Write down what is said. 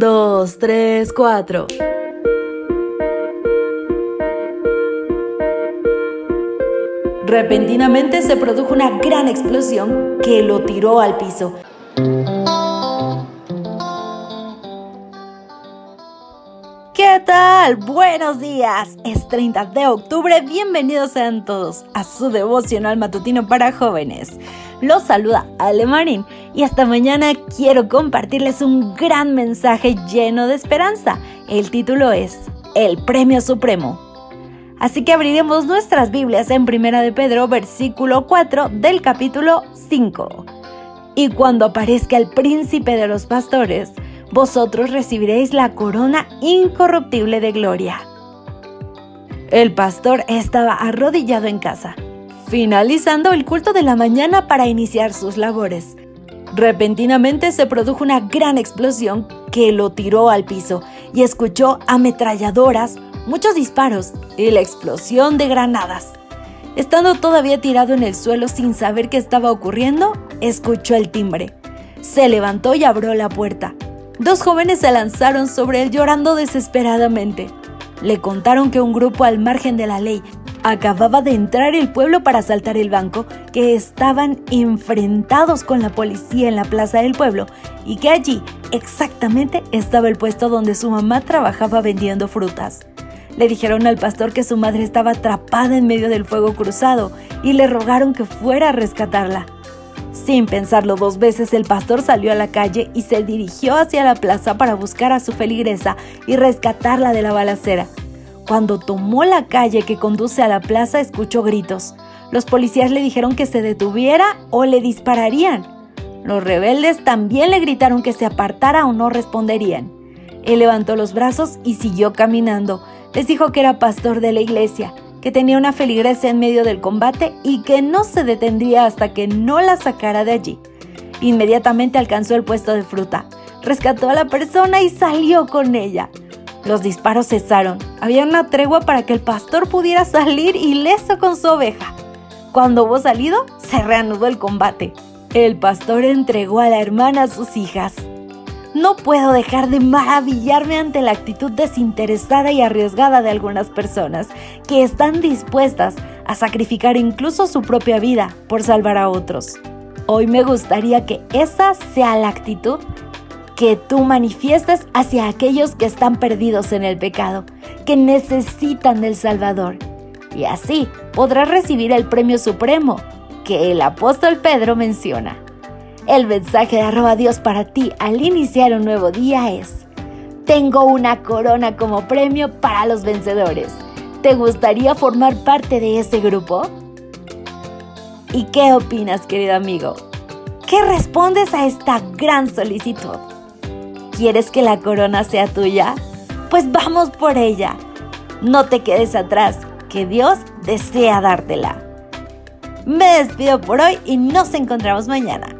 2, 3, 4. Repentinamente se produjo una gran explosión que lo tiró al piso. ¿Qué tal? Buenos días. Es 30 de octubre. Bienvenidos sean todos a su devocional matutino para jóvenes. Los saluda Ale Marín y esta mañana quiero compartirles un gran mensaje lleno de esperanza. El título es El Premio Supremo. Así que abriremos nuestras Biblias en Primera de Pedro, versículo 4 del capítulo 5. Y cuando aparezca el príncipe de los pastores, vosotros recibiréis la corona incorruptible de gloria. El pastor estaba arrodillado en casa finalizando el culto de la mañana para iniciar sus labores. Repentinamente se produjo una gran explosión que lo tiró al piso y escuchó ametralladoras, muchos disparos y la explosión de granadas. Estando todavía tirado en el suelo sin saber qué estaba ocurriendo, escuchó el timbre. Se levantó y abrió la puerta. Dos jóvenes se lanzaron sobre él llorando desesperadamente. Le contaron que un grupo al margen de la ley acababa de entrar el pueblo para asaltar el banco, que estaban enfrentados con la policía en la plaza del pueblo y que allí exactamente estaba el puesto donde su mamá trabajaba vendiendo frutas. Le dijeron al pastor que su madre estaba atrapada en medio del fuego cruzado y le rogaron que fuera a rescatarla. Sin pensarlo dos veces, el pastor salió a la calle y se dirigió hacia la plaza para buscar a su feligresa y rescatarla de la balacera. Cuando tomó la calle que conduce a la plaza, escuchó gritos. Los policías le dijeron que se detuviera o le dispararían. Los rebeldes también le gritaron que se apartara o no responderían. Él levantó los brazos y siguió caminando. Les dijo que era pastor de la iglesia, que tenía una feligresa en medio del combate y que no se detendría hasta que no la sacara de allí. Inmediatamente alcanzó el puesto de fruta, rescató a la persona y salió con ella. Los disparos cesaron. Había una tregua para que el pastor pudiera salir ileso con su oveja. Cuando hubo salido, se reanudó el combate. El pastor entregó a la hermana a sus hijas. No puedo dejar de maravillarme ante la actitud desinteresada y arriesgada de algunas personas que están dispuestas a sacrificar incluso su propia vida por salvar a otros. Hoy me gustaría que esa sea la actitud que tú manifiestas hacia aquellos que están perdidos en el pecado, que necesitan del Salvador. Y así podrás recibir el premio supremo que el apóstol Pedro menciona. El mensaje de arroba Dios para ti al iniciar un nuevo día es, tengo una corona como premio para los vencedores. ¿Te gustaría formar parte de ese grupo? ¿Y qué opinas, querido amigo? ¿Qué respondes a esta gran solicitud? ¿Quieres que la corona sea tuya? Pues vamos por ella. No te quedes atrás, que Dios desea dártela. Me despido por hoy y nos encontramos mañana.